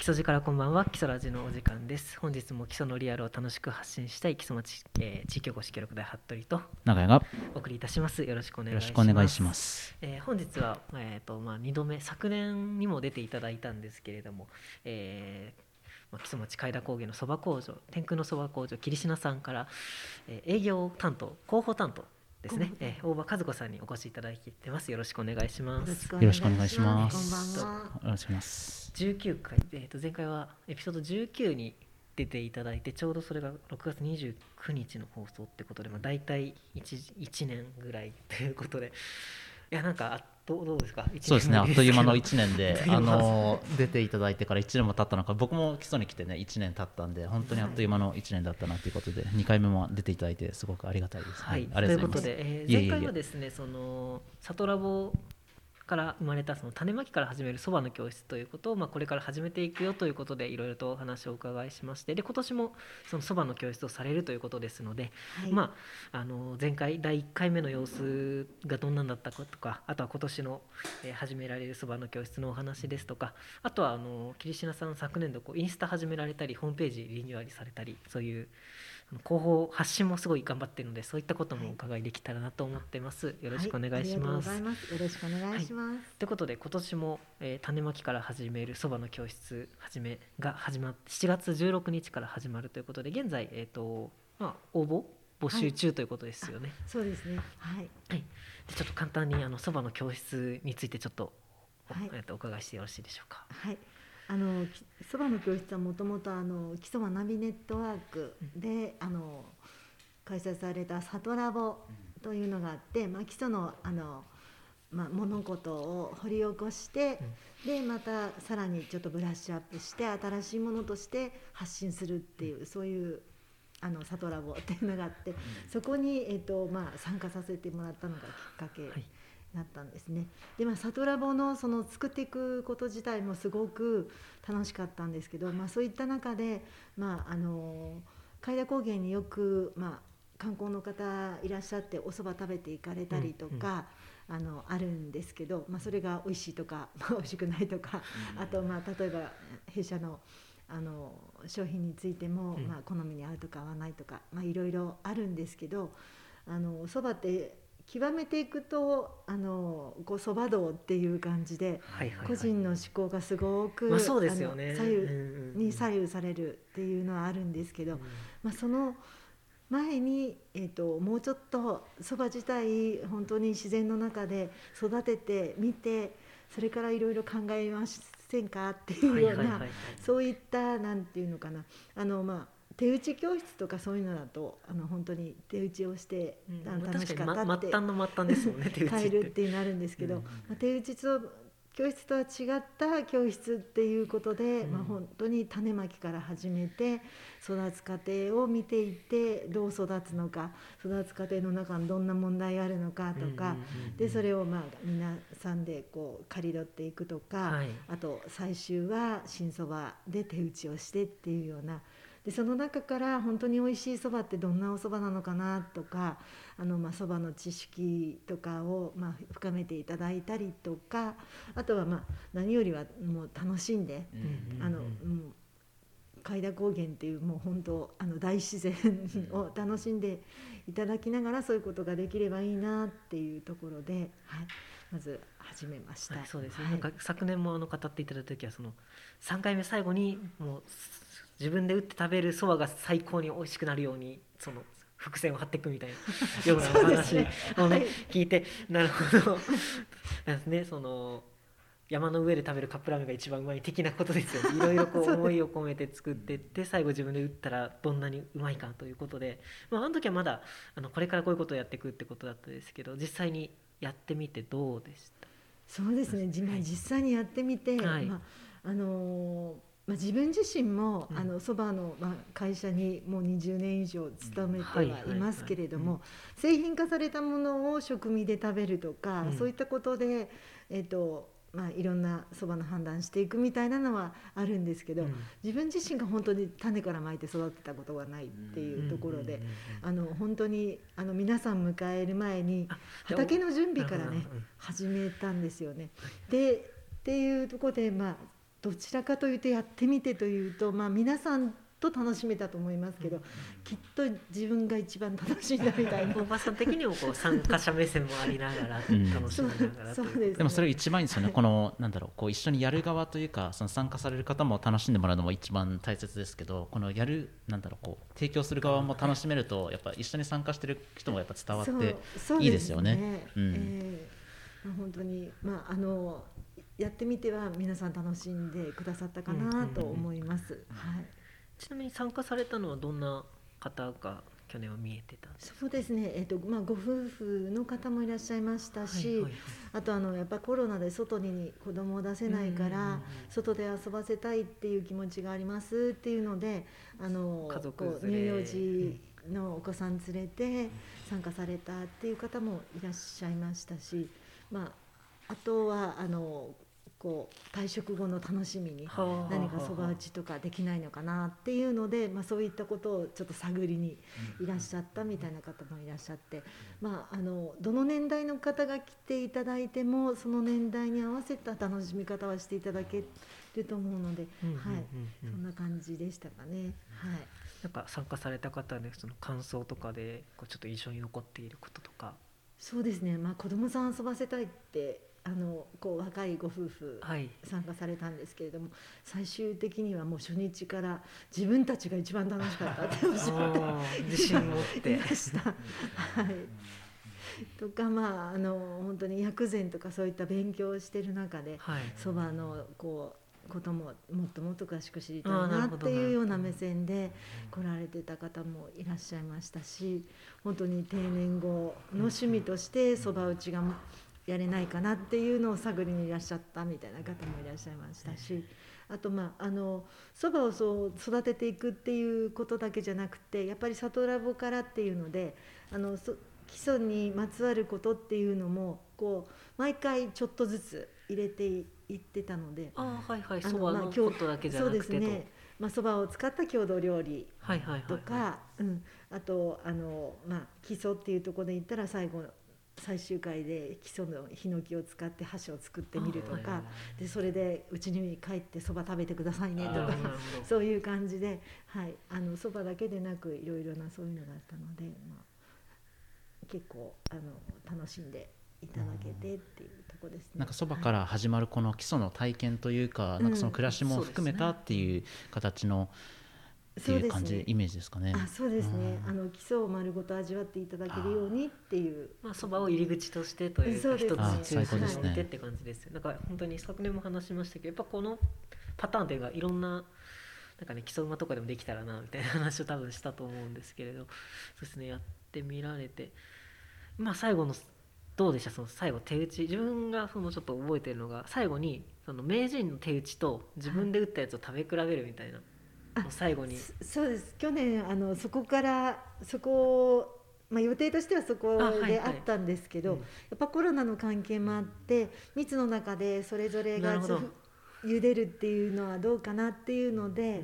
基礎からこんばんは基礎ラジのお時間です。本日も基礎のリアルを楽しく発信したい基礎町、えー、地域おこし協力隊服部と長屋がお送りいたします。よろしくお願いします。よえー、本日はえっ、ー、とまあ2度目昨年にも出ていただいたんですけれども、えーまあ、木曽町海田高原のそば工場天空のそば工場桐島さんから、えー、営業担当広報担当ですね、えー、大場和子さんにお越しいただいてます。よろしくお願いします。よろしくお願いします。こんばんは。よろしくお願いします。19回、えっ、ー、と前回はエピソード19に出ていただいて、ちょうどそれが6月29日の放送ってことで、まあ大体 1, 1年ぐらいということで、いやなんかどうどうですか？そうですね。あっという間の1年で あの出ていただいてから1年も経ったのか僕も基礎に来てね1年経ったんで本当にあっという間の1年だったなということで、2回目も出ていただいてすごくありがたいです。はい、はい、ということで、えー、前回はですねそのサトラボから生まれたその種まきから始めるそばの教室ということを、まあ、これから始めていくよということでいろいろとお話をお伺いしましてで今年もそのそばの教室をされるということですので、はい、まあ、あの前回第1回目の様子がどんなんだったかとかあとは今年の、えー、始められるそばの教室のお話ですとかあとはあの桐島さん昨年度こうインスタ始められたりホームページリニューアルされたりそういう広報発信もすごい頑張ってるのでそういったこともお伺いできたらなと思ってます。よろしくお願いします。はい、よろしくお願いします。はい、ということで今年も、えー、種まきから始めるそばの教室始めが始まって7月16日から始まるということで現在えっ、ー、とまあ応募募集中ということですよね。そうですね。はい。はい。でちょっと簡単にあのそばの教室についてちょっと、はい、えっとお伺いしてよろしいでしょうか。はい。あのそばの教室はもともとあの基礎学びネットワークで、あの開催された「サトラボ」というのがあって、まあ、基礎のあの、まあ、物事を掘り起こして、でまたさらにちょっとブラッシュアップして新しいものとして発信するっていうそういうあのサトラボっていうのがあって、そこに、えーとまあ、参加させてもらったのがきっかけ。はいなったんですね。でまあサトラボのその作っていくこと自体もすごく楽しかったんですけど、まあ、そういった中で、まあ、あの海田高原によく、まあ、観光の方いらっしゃってお蕎麦食べて行かれたりとか、うんうん、あのあるんですけど、まあ、それが美味しいとか、まあ、美味しくないとか、あと、まあ、例えば弊社のあの商品についても、まあ、好みに合うとか合わないとか、まあ、いろいろあるんですけどあの蕎麦って極めていくとあのこうそば道っていう感じで、個人の思考がすごく、まあ、そうですよね。左右に左右されるっていうのはあるんですけど、まあ、その前に、えーと、もうちょっとそば自体本当に自然の中で育ててみてそれからいろいろ考えませんかっていうような、そういったなんていうのかな。あのまあ手打ち教室とかそういうのだとあの本当に手打ちをして、うん、楽しかったって、ま、末端の末端ですもんね 手打ち帰るってなるんですけど、うん、まあ、手打ちと教室とは違った教室っていうことで、うん、まあ、本当に種まきから始めて育つ過程を見ていってどう育つのか育つ過程の中にどんな問題があるのかとか、でそれをまあ皆さんでこう刈り取っていくとか、はい、あと最終は新そばで手打ちをしてっていうような。でその中から本当に美味しいそばってどんなおそばなのかなとかあのまあそばの知識とかをまあ深めていただいたりとかあとはまあ何よりはもう楽しんで、あの海田高原っていうもう本当あの大自然を楽しんでいただきながらそういうことができればいいなっていうところで、はい、まず始めました。はい、そうですね、はい、なんか昨年もあの語っていただいた時はその3回目最後にもう自分で打って食べるそばが最高に美味しくなるようにその伏線を張っていくみたいな ようなお話をね、はい、聞いてなるほど。ねその山の上で食べるカップラーメンが一番うまい的なことですよ、ね、いろいろこう思いを込めて作っていって最後自分で打ったらどんなにうまいかということで、まあ、あの時はまだあのこれからこういうことをやっていくってことだったですけど実際にやってみてどうでした？そうですね、はい、実際にやってみて、はい、まああのーまあ、自分自身も、あのそばの、まあ、会社にもう20年以上勤めてはいますけれども製品化されたものを食味で食べるとか、そういったことで、えーとまあ、いろんなそばの判断していくみたいなのはあるんですけど、うん、自分自身が本当に種からまいて育てたことがないっていうところで、あの本当にあの皆さん迎える前に畑の準備からね始めたんですよね。でっていうところでまあどちらかというとやってみてというと、まあ、皆さんと楽しめたと思いますけど、うん、きっと自分が一番楽しんだみたいな。おばさん的にもこう参加者目線もありながら楽しみながら、で。す、ね、でもそれ一番いいですよね。このなんだろうこう一緒にやる側というかその参加される方も楽しんでもらうのも一番大切ですけどこのやるなんだろうこう提供する側も楽しめるとやっぱ一緒に参加してる人もやっぱ伝わっていいですよね。ねうん、えー、本当にまああのやってみては皆さん楽しんでくださったかなと思います。はい。ちなみに参加されたのはどんな方が去年は見えてたそうですね、えーとまあ、ご夫婦の方もいらっしゃいましたし、はいはいはい、あとあのやっぱコロナで外に子供を出せないから、外で遊ばせたいっていう気持ちがありますっていうのであの家族乳幼児のお子さん連れて参加されたっていう方もいらっしゃいましたし、まあ、あとはあのこう退職後の楽しみに何かそば打ちとかできないのかなっていうので、まあ、そういったことをちょっと探りにいらっしゃったみたいな方もいらっしゃって、まあ、あのどの年代の方が来ていただいてもその年代に合わせた楽しみ方はしていただけると思うので、はい、そんな感じでしたかね。はい。なんか参加された方でその感想とかでこうちょっと印象に残っていることとか。そうですね、まあ、子供さん遊ばせたいってあのこう若いご夫婦参加されたんですけれども、はい、最終的にはもう初日から自分たちが一番楽しかったっておっしゃって自信を持って。いました。はい。とかまああの本当に薬膳とかそういった勉強をしてる中でそば、はい、のこうことももっともっと詳しく知りたいなっていうような目線で来られてた方もいらっしゃいましたし本当に定年後の趣味としてそば打ちがやれないかなっていうのを探りにいらっしゃったみたいな方もいらっしゃいましたしあとまああのそばをそう育てていくっていうことだけじゃなくてやっぱり里ラボからっていうのであの基礎にまつわることっていうのもこう毎回ちょっとずつ入れていってたのであはいはいそばのことだけじゃなくてそうですね。まあ、そばを使った郷土料理。とかあとあの、まあ、基礎っていうところで言ったら最後最終回で基礎のヒノキを使って箸を作ってみるとかでそれでうちに帰ってそば食べてくださいねとか そういう感じでそばだけでなくいろいろなそういうのがあったので、まあ、結構あの楽しんでいただけてっていうとこですね。なんかそばから始まるこの基礎の体験というか、なんかその暮らしも含めたっていう形の、っていう感じ、ね、イメージですかね。あそうですね、あの基礎を丸ごと味わっていただけるようにっていう。まあそばを入り口としてというか一つ中心にってって感じですだから本当に昨年も話しましたけどやっぱこのパターンというかいろんななんかね基礎馬とかでもできたらなみたいな話を多分したと思うんですけれどそうですね。やってみられて。まあ最後のどうでした？その最後手打ち。自分がそのちょっと覚えてるのが最後にその名人の手打ちと自分で打ったやつを食べ比べるみたいな。はい最後に。そうです。去年あのそこからそこまあ、予定としてはそこであったんですけど、はいはいやっぱコロナの関係もあって密の中でそれぞれが茹でるっていうのはどうかなっていうので、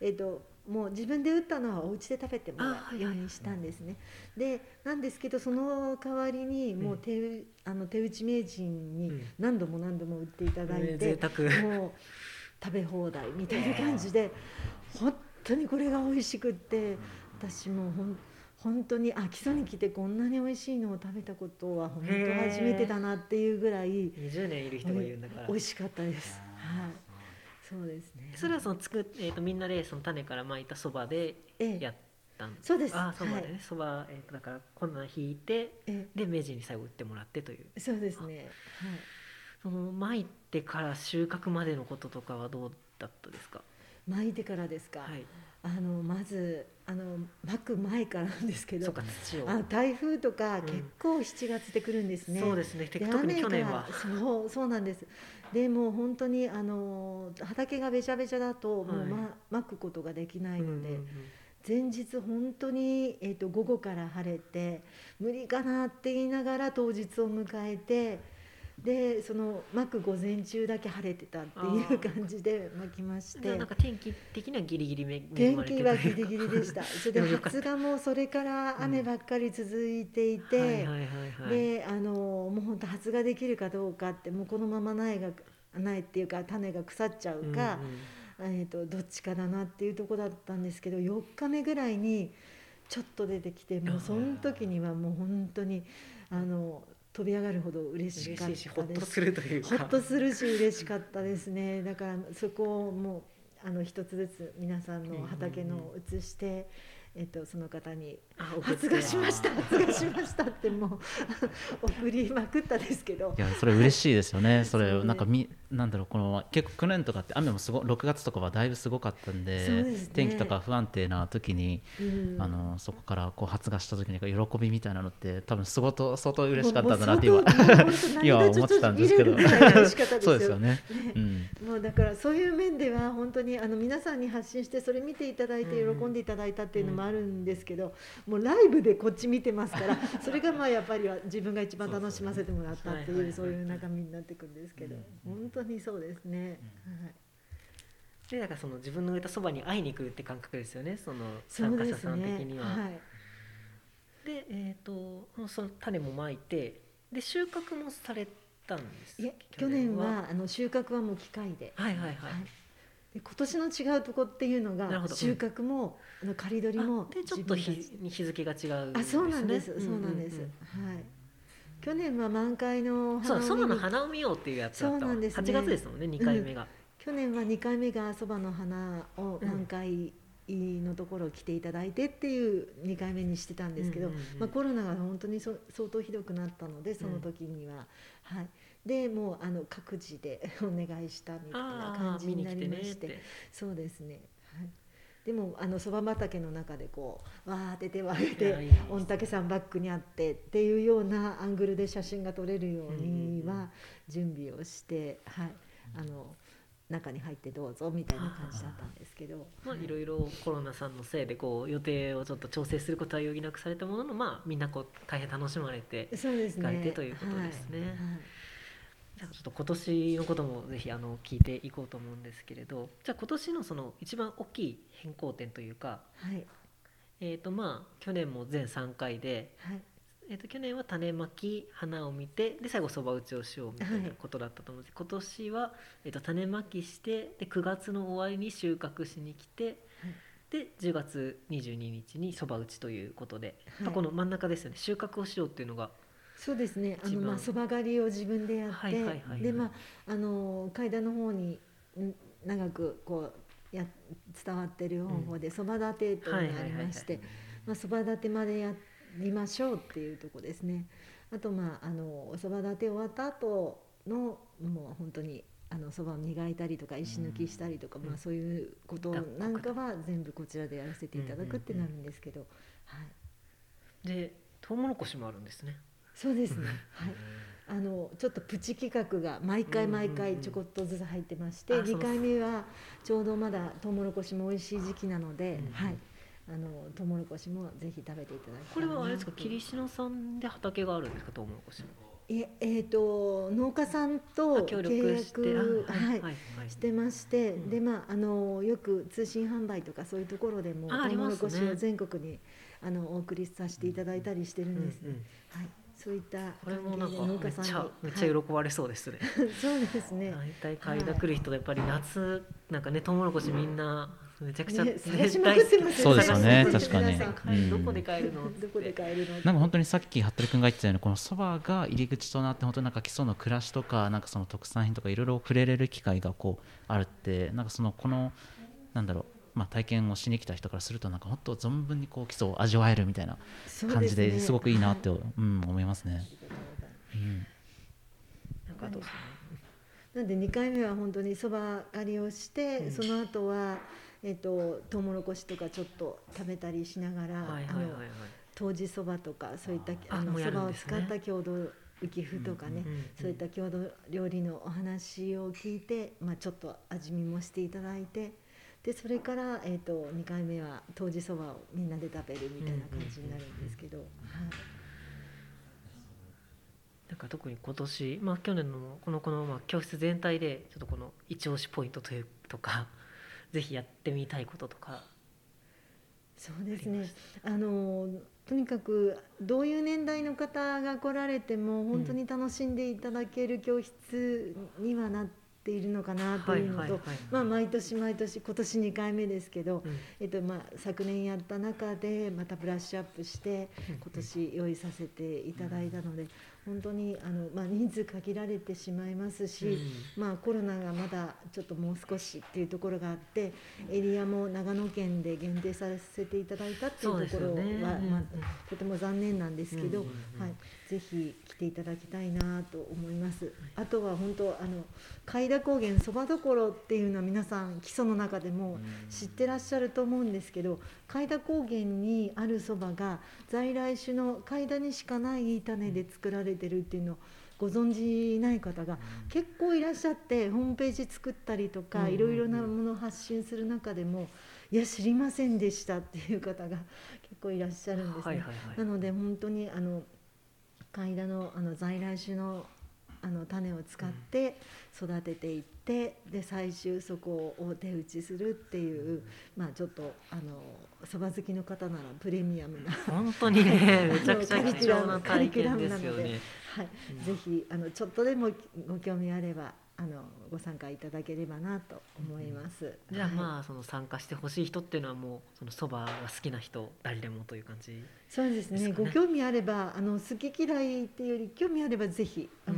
うん、えっともう自分で打ったのはお家で食べてもらうようにしたんですね。でなんですけどその代わりにもう手,、うん、あの手打ち名人に何度も何度も打っていただいて、うん、もう食べ放題みたいな感じで 本当にこれが美味しくって私もほん本当にあ基礎に来てこんなに美味しいのを食べたことは本当初めてだなっていうぐらい20年いる人が言うんだから美味しかったです。はいそうですね。それはその作っえっ、ー、とみんなでその種から巻いたそばでやったん、ええ、そうです。あそばでねそば、はい、えっ、ー、とだからこんな引いて、ええ、で明治に最後売ってもらってという。そうですね。はい。その巻いてから収穫までのこととかはどうだったですか？巻いてからですか、はい、あのまずあの巻く前からなんですけどあ台風とか結構7月で来るんですね、うん、そうですね。特に去年は。そうそうなんです。でも本当にあの畑がべちゃべちゃだともう、ま、巻くことができないので、うんうんうん。前日本当に、えーと午後から晴れて無理かなって言いながら当日を迎えてでその巻く午前中だけ晴れてたっていう感じで巻きまして。なんか天気的にはギリギリめ天気はギリギリでした。それで発芽もそれから雨ばっかり続いていてであのもう本当発芽できるかどうかってもうこのまま苗が苗っていうか種が腐っちゃうか、えー、とどっちかだなっていうとこだったんですけど4日目ぐらいにちょっと出てきてもうその時にはもう本当にあの飛び上がるほど嬉しかったですほっとするというほっとするし嬉しかったですね。だからそこをもうあの一つずつ皆さんの畑の移して。えっと、その方に「発芽しました発芽しました」ってもう 送りまくったですけど。いやそれ嬉しいですよね。それなんかみなんだろうこの結構去年とかって雨もすご6月とかはだいぶすごかったんで、ね、天気とか不安定な時に、うん、あのそこからこう発芽した時に喜びみたいなのって多分すごと相当嬉しかったんだなって今 今思ってたんですけど。そうですよね、ね。うん、もうだからそういう面では本当にあの皆さんに発信してそれ見ていただいて喜んでいただいたっていうのもあるんですけど、もうライブでこっち見てますから それがまあやっぱりは自分が一番楽しませてもらったっていうそういう中身になっていくんですけど、本当にそうですね。はい。でだからその自分の植えたそばに会いに来るって感覚ですよね。その参加者さん的には。で、ねはい、えっ、ー、とその種もまいてで収穫もされたんですい去年は？あの収穫はもう機械で。はいはいはい。はい。で今年の違うとこっていうのが収穫も、うん、刈り取りもでちょっと日日付が違う、ね、あそうなんです。そうなんです、はい。去年は満開の花をそばの花を見ようっていうやつだったそうなんです、ね、8月ですもんね2回目が、うん、去年は2回目がそばの花を満開のところを来ていただいてっていう2回目にしてたんですけど、うんうんうん、まあ、コロナが本当にそ相当ひどくなったのでその時には、うん、はいでもうあの各自で お願いしたみたいな感じになりまして、ね、そうですね、はい、でもあのそば畑の中でこうわーって手を挙げて御嶽山バックにあってっていうようなアングルで写真が撮れるようには準備をして、はい、あの中に入ってどうぞみたいな感じだったんですけど、まあ、い。ろいろコロナさんのせいでこう予定をちょっと調整することは余儀なくされたものの、まあ、みんなこう大変楽しまれてそうです、ね、ということですね。はい。はいじゃあちょっと今年のこともぜひあの聞いていこうと思うんですけれどじゃあ今年のその一番大きい変更点というか、はい、えーとまあ、去年も全3回で、はい、えー、と去年は種まき花を見てで最後そば打ちをしようみたいなことだったと思うんです、はい、今年は、えー、と種まきしてで9月の終わりに収穫しに来て、で10月22日にそば打ちということで、はい、この真ん中ですよね。収穫をしようっていうのがそうですね。あのまあそば刈りを自分でやって、でまああの階段の方に長くこうや伝わってる方法でそば立てというのがありましてそば立てまでやりましょうっていうとこですね。あとまああのそば立て終わった後のもう本当にあのそばを磨いたりとか石抜きしたりとか、うん、まあそういうことなんかは全部こちらでやらせていただくってなるんですけど、はい。でトウモロコシもあるんですね。そうですね。はい。あのちょっとプチ企画が毎回毎回ちょこっとずつ入ってまして、2回目はちょうどまだトウモロコシも美味しい時期なので、はい。あのトウモロコシもぜひ食べていただきこれはあれですか霧島さんで畑があるんですかトウモロコシええーと、農家さんと契約はい。はい、してまして、うん、でまああのよく通信販売とかそういうところでもトウモロコシを全国にあのお送りさせていただいたりしてるんです、はいそういったこれもなんかめっちゃめっちゃ喜ばれそうですね。そうですね。大体買いだ来る人でやっぱり夏なんかねトウモロコシみんなめちゃくちゃ、ね、そうですよね確かに、どこで買えるの？どこで買えるの？なんか本当にさっき服部君が言ってたようにこのそばが入り口となって本当なんか基礎の暮らしとかなんかその特産品とかいろいろ触れれる機会がこうあるってなんかそのこのなんだろうまあ、体験をしに来た人からするとなんか本当存分にこう基礎を味わえるみたいな感じですごくいいなって、ね、うん、思いますね。うん、なんかどうなんで2回目は本当にそば刈りをして、うん、その後はえっ、ー、とトウモロコシとかちょっと食べたりしながら、はいはいはいはい、当時そばとかそういったあのそば、を使った郷土浮麩とかね、うんうんうん、そういった郷土料理のお話を聞いて、まあ、ちょっと味見もしていただいて。でそれから、えーと、2回目は当時そばをみんなで食べるみたいな感じになるんですけど、はい、なんか特に今年、まあ、去年のこのこの、まあ、教室全体でちょっとこの一押しポイントというとか ぜひやってみたいこととか。そうですね。あのとにかくどういう年代の方が来られても本当に楽しんでいただける教室にはなってっているのかなというのと、まあ、毎年毎年今年2回目ですけど、うん、えっとまあ、昨年やった中でまたブラッシュアップして今年用意させていただいたので、本当にあの、まあ、人数限られてしまいますし、うん、まあ、コロナがまだちょっともう少しっていうところがあってエリアも長野県で限定させていただいたっていうところは、ね、まあ、とても残念なんですけど、はい、ぜひ来ていただきたいなと思います。あとは本当あの海田高原そばどころっていうのは皆さん基礎の中でも知ってらっしゃると思うんですけど海田高原にあるそばが在来種の海田にしかない種で作られてるっていうのをご存じない方が結構いらっしゃってホームページ作ったりとかいろいろなものを発信する中でもいや知りませんでしたっていう方が結構いらっしゃるんですね。なので本当にあの海田のあの在来種のあの種を使って育てていってで最終そこを手打ちするっていうまあちょっとあのそば好きの方ならプレミアムな本当にねめちゃくちゃ貴重な体験ですよね。はい、ぜひあのちょっとでもご興味あればあのご参加いただければなと思います。じゃあまあその参加してほしい人っていうのはもうそのそばが好きな人誰でもという感じ、ね、そうですね。ご興味あればあの好き嫌いっていうより興味あればぜひ、うん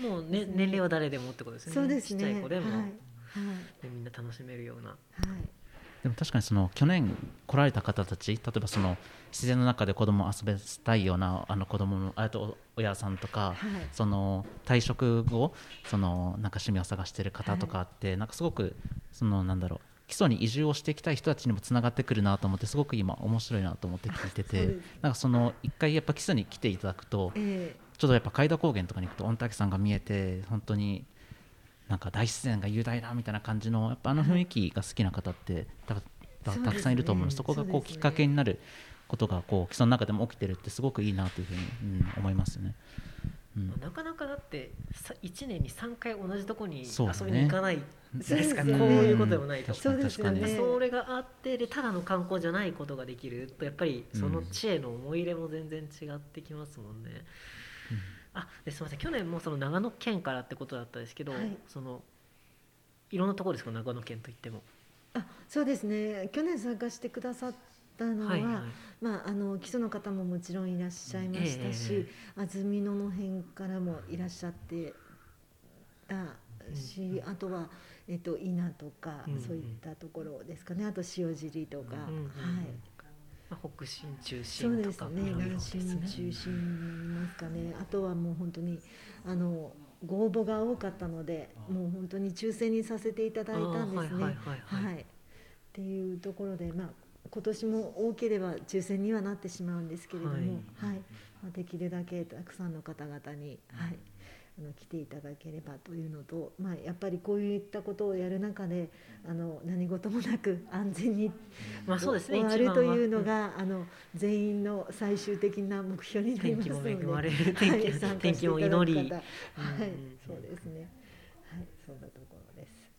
うん、もうね、ね、年齢は誰でもってことですね。そうですね。ちっちゃい子でも、はいはい、でみんな楽しめるような。はい。でも確かにその去年来られた方たち例えばその自然の中で子供を遊べたいようなあの子供のあと親さんとか、はい、その退職後そのなんか趣味を探してる方とかって、はい、なんかすごくそのなんだろう基礎に移住をしていきたい人たちにもつながってくるなと思ってすごく今面白いなと思って聞いててなんかその一回やっぱ基礎に来ていただくと、えー、ちょっとやっぱ海田高原とかに行くと御嶽山が見えて本当になんか大自然が雄大だみたいな感じのやっぱあの雰囲気が好きな方ってたたくさんいると思うのでそこがこうきっかけになることがこう基礎の中でも起きてるってすごくいいなというふうに、うん、思いますね。うん、なかなかだって1年に3回同じとこに遊びに行かないですか、ね、こういうことでもないと。そうですよねそれがあってでただの観光じゃないことができるとやっぱりその地への思い入れも全然違ってきますもんね。うんあですみません去年もその長野県からってことだったんですけど、はい、そのいろんなところですか長野県といっても。あそうですね。去年参加してくださったのは、はいはい、まあ、あの基礎の方ももちろんいらっしゃいましたし、えー、安曇野の辺からもいらっしゃってたし、うん、あとは、えっと、稲とか、うん、そういったところですかね。あと塩尻とか、うん、はい。北進中心とかそうですね南進中心ますかね。あとはもう本当にあのご応募が多かったのでもう本当に抽選にさせていただいたんですね。はいっていうところで、まあ、今年も多ければ抽選にはなってしまうんですけれども、はい。まあ、できるだけたくさんの方々に、はい、あの来ていただければというのと、まあ、やっぱりこういったことをやる中であの何事もなく安全に、まあそうですね、終わるというのが、あの全員の最終的な目標になりますので天気も恵まれる天気,、はい、天気も祈り、はい、そうですね。はいそんなところです。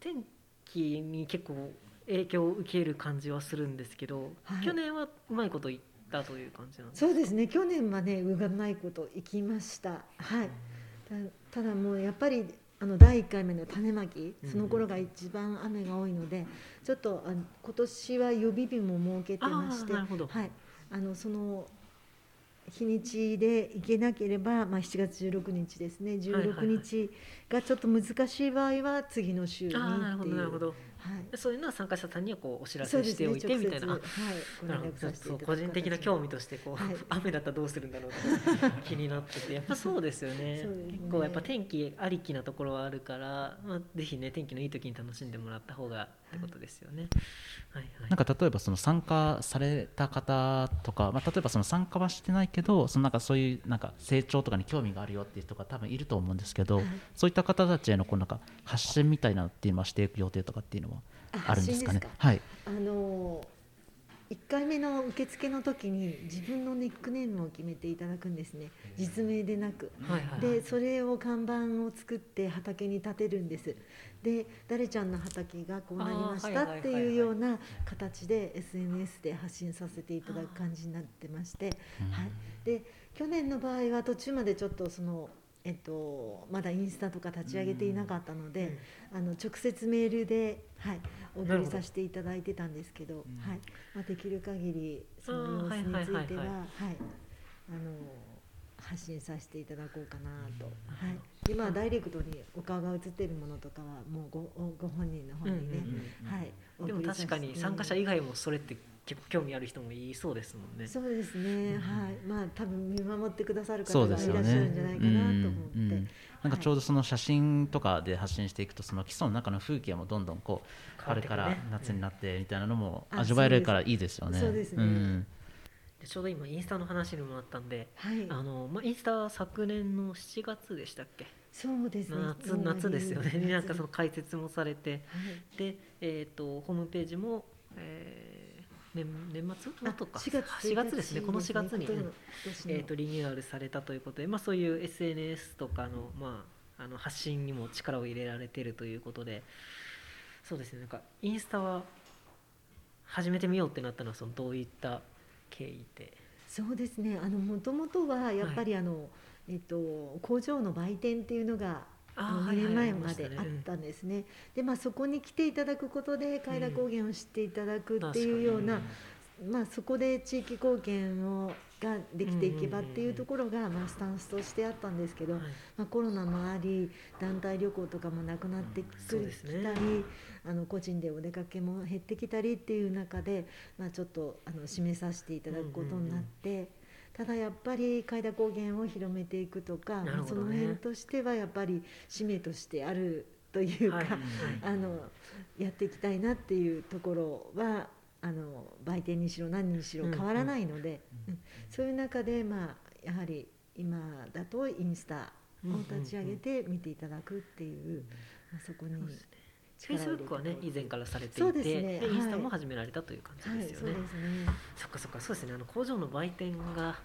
天気に結構影響を受ける感じはするんですけど、はい、去年はうまいこと言ってたという感じなんですそうですね。去年はねうがないこと行きました。はい。ただもうやっぱりあの第1回目の種まきその頃が一番雨が多いので、ちょっとあ今年は予備日も設けてましてはい、あのその日にちで行けなければ、まあ、7月16日ですね。16日がちょっと難しい場合は次の週にっていう。なるほどなるほど。はい、そういうのは参加者さんにはこうお知らせしておいて、みたいな、はい、そう個人的な興味としてこう、はい、雨だったらどうするんだろうと 気になっててやっぱそうですよね。ね。結構やっぱ天気ありきなところはあるから、まあ、ぜひね天気のいい時に楽しんでもらった方がってことですよね。はいはい、なんか例えばその参加された方とか、まあ、例えばその参加はしてないけどそのなんかそういうなんか成長とかに興味があるよっていう人が多分いると思うんですけど、はい、そういった方たちへのこうなんか発信みたいなっていうのはしていく予定とかっていうのはあるんですかね？はい、あの1回目の受付の時に自分のニックネームを決めていただくんですね。実名でなく、はいはい、でそれを看板を作って畑に立てるんです。で誰ちゃんの畑がこうなりましたっていうような形で SNS で発信させていただく感じになってまして、はい、で去年の場合は途中までちょっとそのえっと、まだインスタとか立ち上げていなかったので、あの直接メールで、はい、お送りさせていただいてたんですけど、はい。まあ、できる限りその様子については、はい、あの発信させていただこうかなと、はい、今ダイレクトにお顔が映ってるものとかはもうごご本人の方にね、はい、でも確かに参加者以外もそれって結構興味ある人もいそうですもんね。そうですね、はい、まあ多分見守ってくださる方がいらっしゃるんじゃないかなと思って。ねなんかちょうどその写真とかで発信していくとその基礎の中の風景もどんどんこう春から夏になってみたいなのも味わえるからいいですよね。そうですね。うんでちょうど今インスタの話にもあったんで、はい、あのまあインスタ昨年の7月でしたっけ？そうですね。夏夏ですよね。なんかその解説もされて、はい、でえっ、ー、とホームページも、えー、年年末？のとか。4月 ,4 月ですね。この4月に、ね、えーと、リニューアルされたということで、まあ、そういう SNS とかの,、まあ、あの発信にも力を入れられているということで。そうですね。なんかインスタは始めてみようってなったのはそのどういった経緯で？そうですね。もともとはやっぱりあの、はい、えっと、工場の売店っていうのが2年前まであったんですね。でまあそこに来ていただくことで海田高原を知っていただくっていうような、まあ、そこで地域貢献をができていけばっていうところが、まあ、スタンスとしてあったんですけど、まあ、コロナもあり団体旅行とかもなくなってきたり、あの個人でお出かけも減ってきたりっていう中で、まあ、ちょっとあの締めさせていただくことになって。ただやっぱり海田高原を広めていくとか、ね、その辺としてはやっぱり使命としてあるというか、はいはい、あのやっていきたいなっていうところはあの売店にしろ何にしろ変わらないので、うん。うん、そういう中で、まあ、やはり今だとインスタを立ち上げて見ていただくっていう、まあ、そこに。フェイスブックはね以前からされていてで、ね、インスタも始められたという感じですよね。はいはい、そっかそっか。そうですね。あの工場の売店が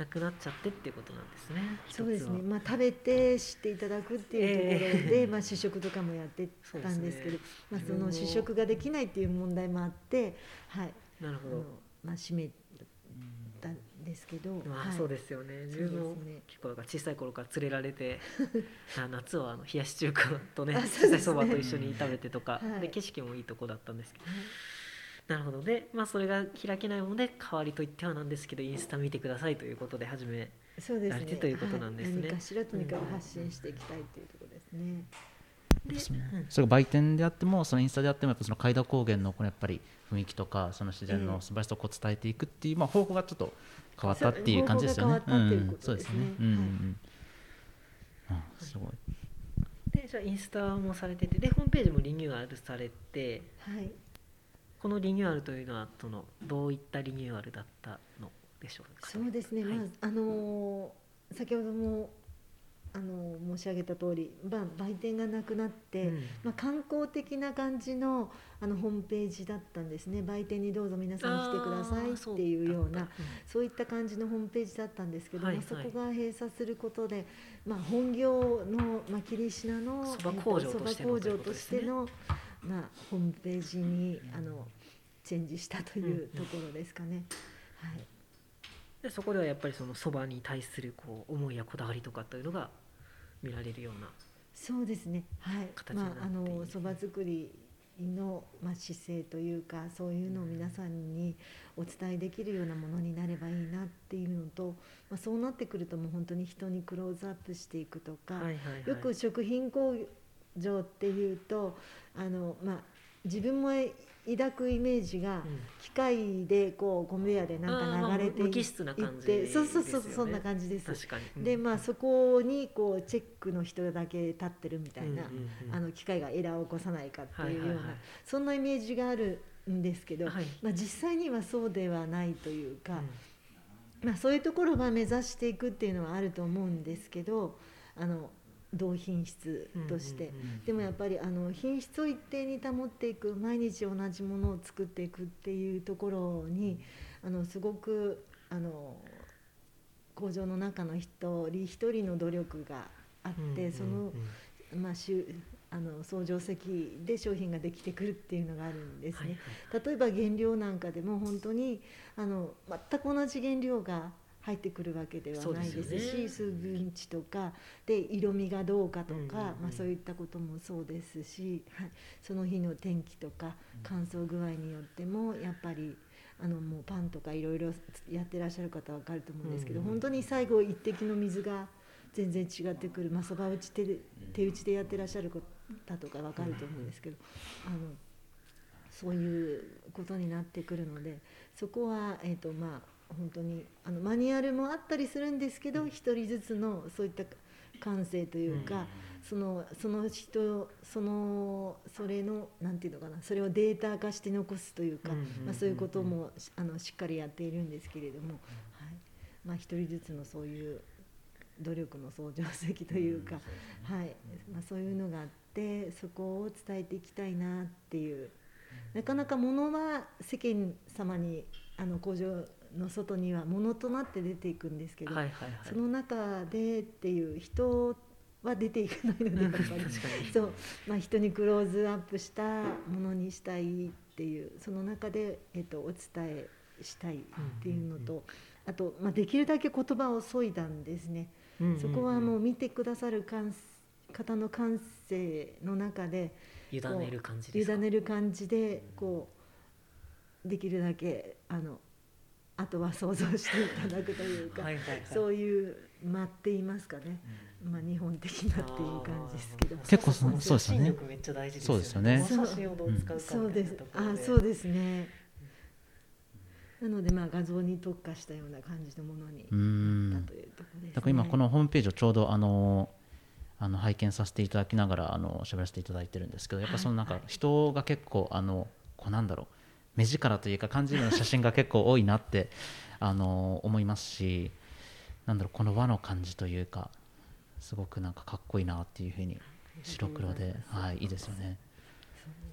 なくなっちゃってっていうことなんですね。そうですね。まあ食べて知っていただくっていうところで、えー、まあ試食とかもやってたんですけど、ね、まあその試食ができないっていう問題もあって、はい。なるほど。まあ閉めたんですけど、まあ、はい、そうですよね。自分も結構小さい頃から連れられて、夏はあの冷やし中華とね、そばと一緒に食べてとか、はい、で景色もいいとこだったんですけど。なるほどで、まあ、それが開けないもので代わりといってはなんですけどインスタ見てくださいということで始められてということなんですね。何かしらとにかく発信していきたいというところですね。ですね、うん、それが売店であってもそのインスタであってもやっぱその海田高原のこのやっぱり雰囲気とかその自然の素晴らしさをこう伝えていくっていう、まあ、方法がちょっと変わったっていう感じですよね。そうですね。うん、あすごい。でじゃあインスタもされててでホームページもリニューアルされて、はい、このリニューアルというのはそのどういったリニューアルだったのでしょうか、そうですね、はい、まああの先ほどもあの申し上げた通り、まあ、売店がなくなって、うん、まあ、観光的な感じのあのホームページだったんですね。売店にどうぞ皆さん来てくださいっていうようなそう,、いった感じのホームページだったんですけど、はいはい、そこが閉鎖することで、まあ、本業の、まあ、霧島のそば工場としての、まあ、ホームページにあのチェンジしたというところですかね。はい、でそこではやっぱりそのそばに対するこう思いやこだわりとかというのが見られるようなそうですね。はい。まああのそば作りの、まあ、姿勢というかそういうのを皆さんにお伝えできるようなものになればいいなっていうのと、まあ、そうなってくるともう本当に人にクローズアップしていくとか、はいはいはい、よく食品工場っていうとあの、まあ、自分も抱くイメージが機械でこうコンベヤでなんか流れていって、うん、そうそうそうそんな感じです。うん、でまあそこにこうチェックの人だけ立ってるみたいな、あの機械がエラーを起こさないかっていうような、そんなイメージがあるんですけど、はい、まあ、実際にはそうではないというか、まあ、そういうところは目指していくっていうのはあると思うんですけどあの同品質として、でもやっぱりあの品質を一定に保っていく毎日同じものを作っていくっていうところにあのすごくあの工場の中の一人一人の努力があって、その、まあ、あの相乗席で商品ができてくるっていうのがあるんですね。例えば原料なんかでも本当にあの全く同じ原料が入ってくるわけではないですし、ね、数分値とかで色味がどうかとか、うんうんうん、まあ、そういったこともそうですし、はい、その日の天気とか乾燥具合によってもやっぱりあのもうパンとかいろいろやってらっしゃる方は分かると思うんですけど、うんうん、本当に最後一滴の水が全然違ってくる、まあ、そば打ち手手打ちでやってらっしゃる方とか分かると思うんですけど、あのそういうことになってくるのでそこは、えーとまあ、本当にあのマニュアルもあったりするんですけど一人ずつのそういった感性というか、そのその人そのそれのなんていうのかなそれをデータ化して残すというか、まあ、そういうこともあのしっかりやっているんですけれども、はい。まあ、一人ずつのそういう努力の相乗績というか、はい。まあ、そういうのがあってそこを伝えていきたいなっていう。なかなか物は世間様にあの工場の外にはものとなって出ていくんですけど、はいはいはい、その中でっていう人は出ていかないのでやっぱり。そう、まあ、人にクローズアップしたものにしたいっていうその中で、えっと、お伝えしたいっていうのと、あと、まあ、できるだけ言葉を削いだんですね。そこはもう見てくださる方の感性の中で委ねる感じ委ねる感じでこうできるだけあのあとは想像していただくというかはい、そういう間って言いますかね、まあ、日本的なっていう感じですけど。結構そうですよね。そうですよね。そうです。あそうです。ね。なのでまあ画像に特化したような感じのものになったというところです、ね、だから今このホームページをちょうどあのあの拝見させていただきながらあの喋らせていただいてるんですけどやっぱそのなんか人が結構あのこうなんだろう目力というか感じるような写真が結構多いなって あの思いますしなんだろうこの和の感じというかすごくなんかかっこいいなっていうふうに白黒で、はい、いいですよね。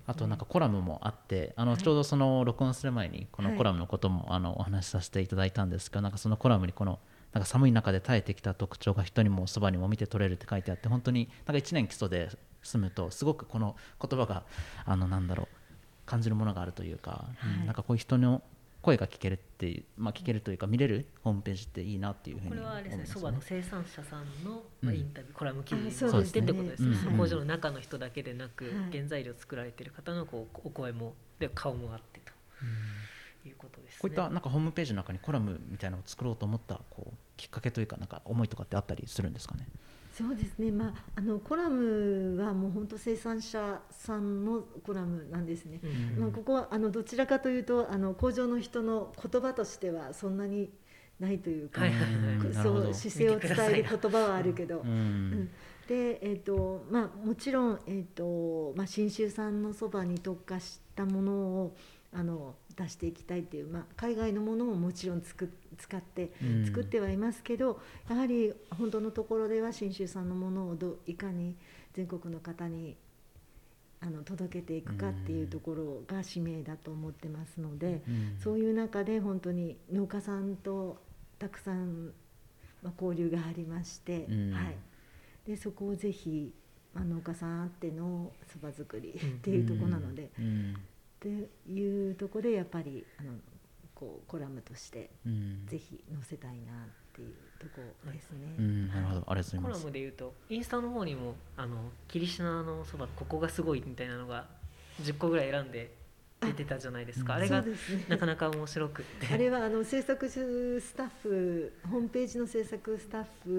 あとなんかコラムもあってあのちょうどその録音する前にこのコラムのこともあのお話しさせていただいたんですけどなんかそのコラムにこのなんか寒い中で耐えてきた特徴が人にもそばにも見て取れるって書いてあって本当になんか1年基礎で住むとすごくこの言葉があのなんだろう感じるものがあるというか、はい、なんかこういう人の声が聞けるっていう、まあ、聞けるというか見れるホームページっていいなっていうふうにこれはあれですねそば、の生産者さんの、まあ、インタビュー、うん、コラム記事にしてってことですね、うん、工場の中の人だけでなく、原材料作られてる方のこうお声もで顔もあってと。いうことです、ね、こういったなんかホームページの中にコラムみたいなのを作ろうと思ったこうきっかけというかなんか思いとかってあったりするんですかね？そうですね、まあ、あのコラムはもう本当生産者さんのコラムなんですね、うん、まあ、ここはあのどちらかというとあの工場の人の言葉としてはそんなにないというか、はいはいはい、そう姿勢を伝える言葉はあるけど。うん、でえーとまあ、もちろん、えーとまあ、信州産のそばに特化したものをあの出していきたいっていう、まあ、海外のものももちろんつく使って作ってはいますけど、うん、やはり本当のところでは信州産のものをどいかに全国の方にあの届けていくかっていうところが使命だと思ってますので、うん、そういう中で本当に農家さんとたくさん、まあ、交流がありまして、うん、はい、でそこをぜひ、まあ、農家さんあってのそば作りっていうところなので。うんっていうところでやっぱりあのこうコラムとしてぜひ載せたいなっていうところですね。うん、なるほどありがとうございます。コラムで言うとインスタの方にもあの霧島のそばここがすごいみたいなのが10個ぐらい選んで出てたじゃないですか。あれがなかなか面白くて。あれはあの制作スタッフホームページの制作スタッフ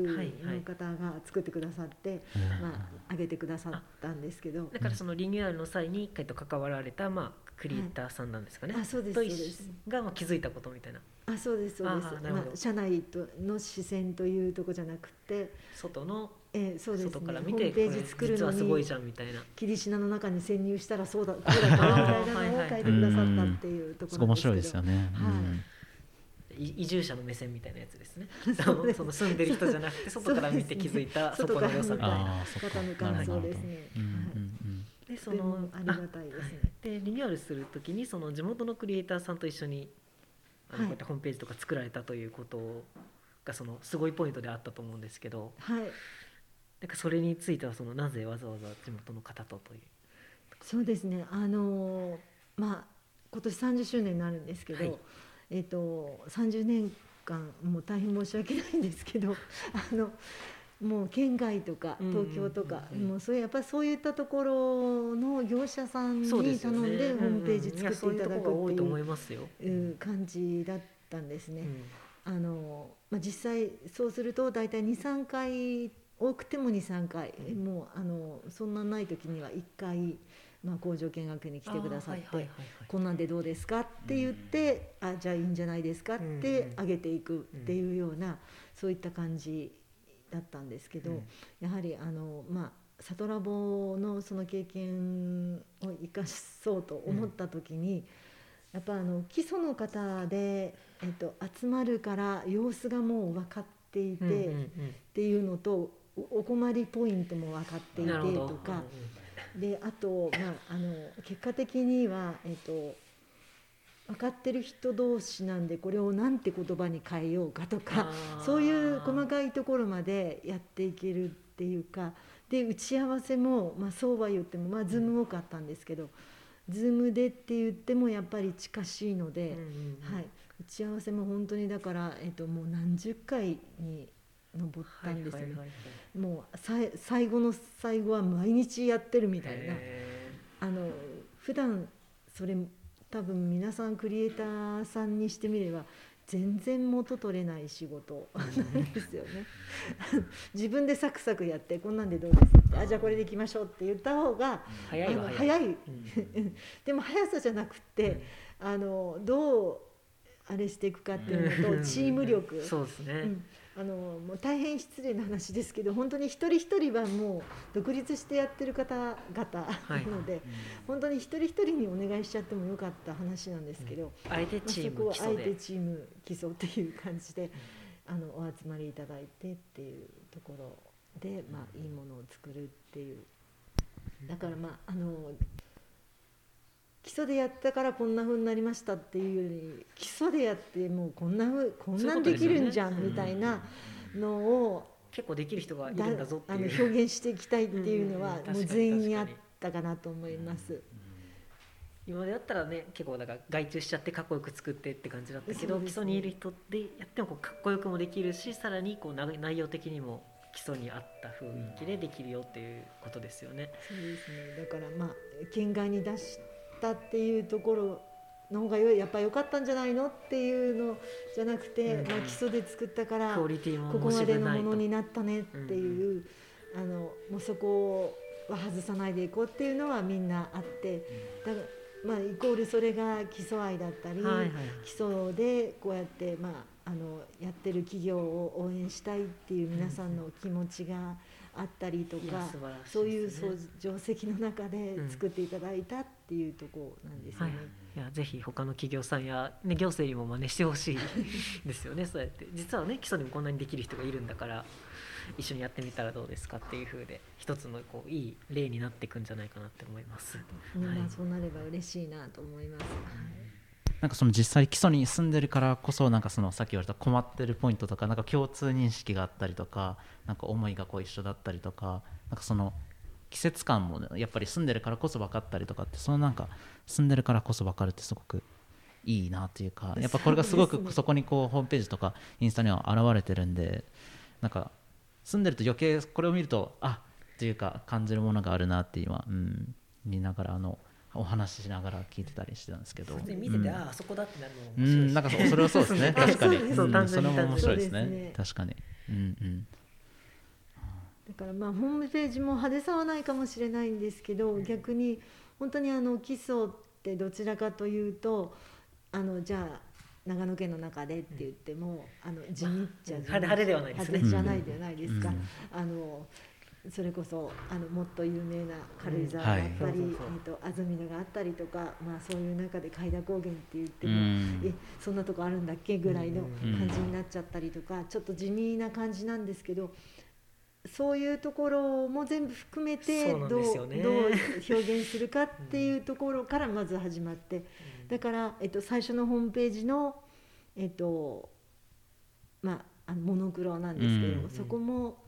の方が作ってくださって、はいはい、まあ、上げてくださったんですけど。だからそのリニューアルの際にと関わられた、まあ、クリエイターさんなんですかね、はい、あそうですそうです。が、まあ、気づいたことみたいなあそうですそうです。まあ、社内との視線というとこじゃなくて外のえー、そうです、ね、外から見てページ作るのにすごいじゃんみたいな。霧島の中に潜入したらそうだこうだった みたいなのを書いてくださったっていうところ面白いですよね、はい、移住者の目線みたいなやつですね。その住んでる人じゃなくて外から見て気づいたそこの良さみたいな。方の感想ですね。でそのありがたいですね。でリニューアルするときにその地元のクリエイターさんと一緒にあのこうやってホームページとか作られたということがそのすごいポイントであったと思うんですけど、はい、なんかそれについてはそのなぜわざわざ地元の方とという。そうですね。あのまあ今年30周年になるんですけど、はい、えーと、30年間もう大変申し訳ないんですけどあのもう県外とか東京とか、もうそういうやっぱりそういったところの業者さんに頼んでホームページ作っていただくっていう感じだったんですね。あのまあ、実際そうすると大体23回多くても23回、もうあのそんなない時には1回。まあ、工場見学に来てくださって「こんなんでどうですか?」って言って「あじゃあいいんじゃないですか?」って上げていくっていうようなそういった感じだったんですけど、やはりあのまあサトラボのその経験を生かそうと思った時に、やっぱあの基礎の方で、えっと、集まるから様子がもう分かっていて、っていうのとお困りポイントも分かっていてとか。であと、まあ、あの結果的には、えっと、分かってる人同士なんでこれを何て言葉に変えようかとかそういう細かいところまでやっていけるっていうかで打ち合わせも、まあ、そうは言っても、まあ、 Zoom 多かったんですけど、 Zoom でって言ってもやっぱり近しいので、はい、打ち合わせも本当にだから、えっと、もう何十回に登ったんですね、もうさ最後の最後は毎日やってるみたいな。あの普段それ多分皆さんクリエイターさんにしてみれば全然元取れない仕事なんですよね。自分でサクサクやってこんなんでどうですってあじゃあこれでいきましょうって言った方が早い早い、うん、でも速さじゃなくて、うん、あのどうあれしていくかっていうのとチーム力、そうですね、うんあのもう大変失礼な話ですけど本当に一人一人はもう独立してやってる方々なので、はい、本当に一人一人にお願いしちゃってもよかった話なんですけど、うん、あえてチーム基礎で、あえてチーム基礎っていう感じで、うん、あのお集まりいただいてっていうところで、まあ、いいものを作るっていう。だからまああの基礎でやったからこんなふうになりましたっていうより基礎でやってもうこんなふうこんなんできるんじゃんみたいなのを結構できる人がいるんだぞっていう表現していきたいっていうのはもう全員にあったかなと思います。今までだったらね結構だから外注しちゃってかっこよく作ってって感じだったけど、ね、基礎にいる人でやってもこうかっこよくもできるしさらにこう内容的にも基礎に合った雰囲気でできるよっていうことですよね。そうですね。だからまあ県外に出しったっていうところの方がやっぱ良かったんじゃないのっていうのじゃなくて、うん、まあ、基礎で作ったからここまでのものになったねっていう、うん、あのもうそこは外さないでいこうっていうのはみんなあってだからまあイコールそれが基礎愛だったり、はいはい、基礎でこうやってまああのやってる企業を応援したいっていう皆さんの気持ちがあったりとか、ね、そういう定石の中で作っていただいたっていうところなんですよね。いやぜひ他の企業さんや、ね、行政にも真似してほしいですよね。そうやって。実はね基礎でもこんなにできる人がいるんだから一緒にやってみたらどうですかっていうふうで一つのこういい例になっていくんじゃないかなって思います。みんなそうなれば嬉しいなと思います。はいなんかその実際基礎に住んでるからこそなんかそのさっき言われた困ってるポイントとかなんか共通認識があったりとかなんか思いがこう一緒だったりとかなんかその季節感も、ね、やっぱり住んでるからこそ分かったりとかってそのなんか住んでるからこそ分かるってすごくいいなというかやっぱこれがすごく そこにこうホームページとかインスタには現れてるんでなんか住んでると余計これを見るとあっていうか感じるものがあるなって今、うん、見ながらあのお話ししながら聞いてたりしてたんですけど。見てて、ああそこだってなるの面白い、うん、なんかそれは そうですね。確かに。そそれも面白いですね。確かに。うんうん。だからまあホームページも派手さはないかもしれないんですけど、逆に本当にあの基礎ってどちらかというとあのじゃあ長野県の中でって言っても、あの地味っちゃ派手ではないですね。派手じゃないではないですか、あのそれこそあのもっと有名な軽井沢があったり、えと安曇野があったりとか、まあ、そういう中で海田高原って言っても、うん、えそんなとこあるんだっけぐらいの感じになっちゃったりとか、ちょっと地味な感じなんですけどそういうところも全部含めてどう,、どう表現するかっていうところからまず始まって、だから、えっと、最初のホームページの、えっとまあ、あのモノクロなんですけども、そこも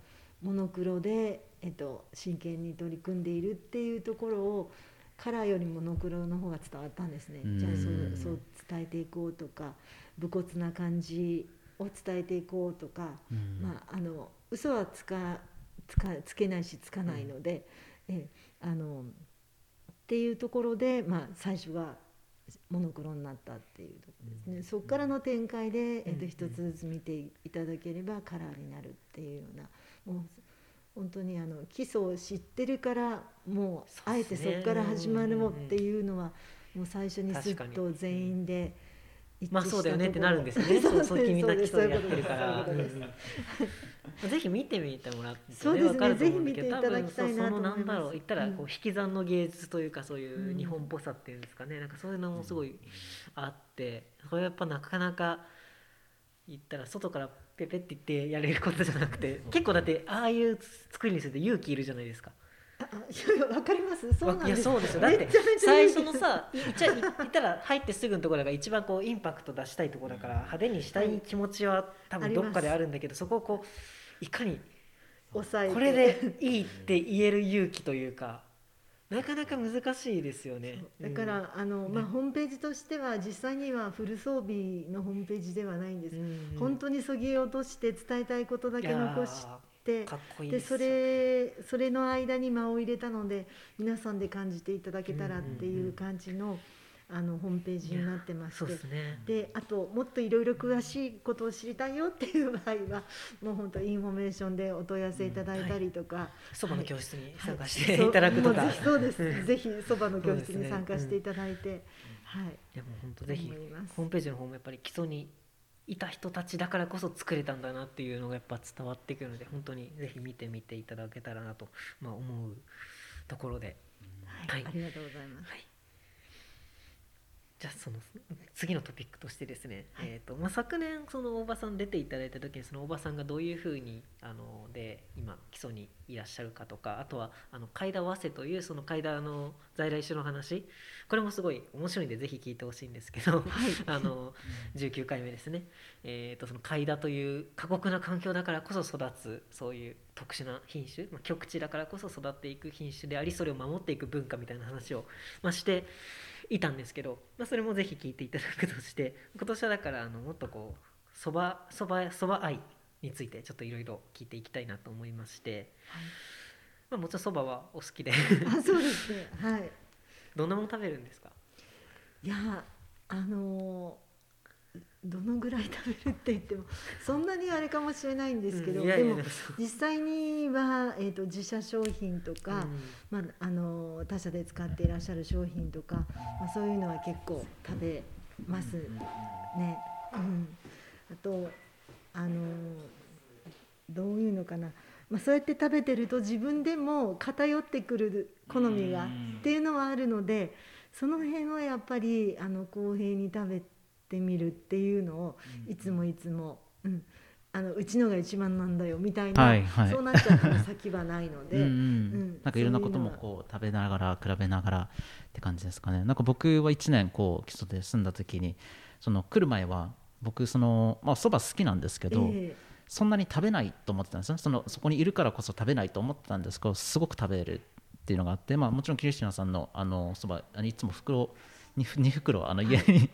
モノクロで、えっと、真剣に取り組んでいるっていうところをカラーよりモノクロの方が伝わったんですね。じゃあそうそう伝えていこうとか武骨な感じを伝えていこうとか、うん。まあ、あの嘘はつかつかつけないしつかないので、えあのっていうところで、まあ、最初がモノクロになったっていうところですね、そこからの展開で、えっと一つずつ見ていただければカラーになるっていうようなもう本当にあの基礎を知ってるからもうあえてそこから始まるもっていうのはもう最初にすっと全員で一致まあそうだよねってなるんですよね。そうそう君な基礎やってるから。ぜひ見てみてもらってそうですねぜひ見ていただきたいなと思いますそのなんだろう言ったらこううん引き算の芸術というかそういううん日本っぽさっていうんですかね。なんかそういうのもすごいあって、これやっぱなかなか言ったら外からペペって言ってやれることじゃなくて、結構だってああいう作りにすると勇気いるじゃないですか。ああいやいやわかります。そうなんいやですそうですよ。だって最初のさいい。っちゃい言ったら入ってすぐのところが一番こうインパクト出したいところだから派手にしたい気持ちは多分どっかであるんだけどそこをこういかに抑えて。これでいいって言える勇気というかなかなか難しいですよね。だから、あのまあ、ホームページとしては実際にはフル装備のホームページではないんです、うん本当にそぎ落として伝えたいことだけ残していいでそれそれの間に間を入れたので皆さんで感じていただけたらっていう感じの,、あのホームページになってましそうてですね。であともっといろいろ詳しいことを知りたいよっていう場合はもう本当インフォメーションでお問い合わせいただいたりとか、そばの教室に参加しはい。ていただくとか。そうもうぜひそうです、うん。ぜひそばの教室に参加していただいて、はい。でも本当ぜひホームページの方もやっぱり木曽にいた人たちだからこそ作れたんだなっていうのがやっぱ伝わってくるので本当にぜひ見てみていただけたらなと、まあ、思うところで、はい。はい。ありがとうございます。はい、じゃあその次のトピックとしてですね、はい。えーとまあ、昨年その大場さん出ていただいた時にその大場さんがどういうふうにあので今基礎にいらっしゃるかとかあとはあの海田早瀬というその海田の在来種の話これもすごい面白いんでぜひ聞いてほしいんですけど、あの19回目ですね、えー、とその海田という過酷な環境だからこそ育つそういう特殊な品種、まあ、極地だからこそ育っていく品種でありそれを守っていく文化みたいな話を、まあ、していたんですけど、まあ、それもぜひ聞いていただくとして 今年はだからあのもっとこうそばそばそば愛についてちょっといろいろ聞いていきたいなと思いまして、まあ、もちろんそばはお好きで。あそうですね。はい。どんなもの食べるんですか？いやあのどのぐらい食べるって言ってもそんなにあれかもしれないんですけど、うんいやいやでも実際には、えー、と自社商品とか、うん。まあ、あの他社で使っていらっしゃる商品とか、まあ、そういうのは結構食べますね。うん、あとあのどういうのかな、まあ、そうやって食べてると自分でも偏ってくる好みがっていうのはあるのでその辺はやっぱりあの公平に食べてみるっていうのをいつもいつも、うん、あのうちのが一番なんだよみたいな、はいはい。そうなっちゃったら先はないので。うんうん。うん。なんかいろんなこともこう食べながら比べながらって感じですかね。なんか僕は1年こう基礎で住んだ時にその来る前は僕そのまあそば好きなんですけど、えそんなに食べないと思ってたんですね。そのそこにいるからこそ食べないと思ってたんですけどすごく食べるっていうのがあって、まあ、もちろんキリシナさんのあのそばいつも袋 2, 袋あの家に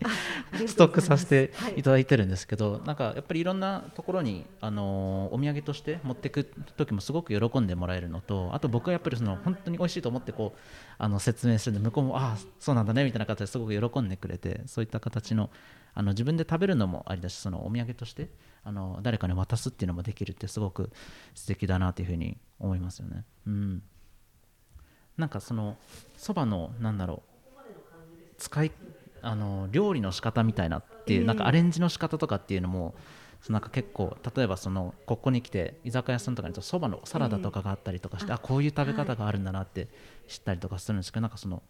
え ストックさせてい。はただいてるんですけど、なんかやっぱりいろんなところに、あのお土産として持っていく時もすごく喜んでもらえるのとあと僕はやっぱりその本当に美味しいと思ってこうあの説明するんで向こうもああそうなんだねみたいな形ですごく喜んでくれてそういった形のあの自分で食べるのもありだしそのお土産としてあの誰かに渡すっていうのもできるってすごく素敵だなというふうに思いますよね。うん、なんかそのそばのなんだろう使いあの料理の仕方みたいなっていう、ええなんかアレンジの仕方とかっていうのもなんか結構例えばそのここに来て居酒屋さんとかにとそばのサラダとかがあったりとかして、ええあこういう食べ方があるんだなって知ったりとかするんですけど、なんかその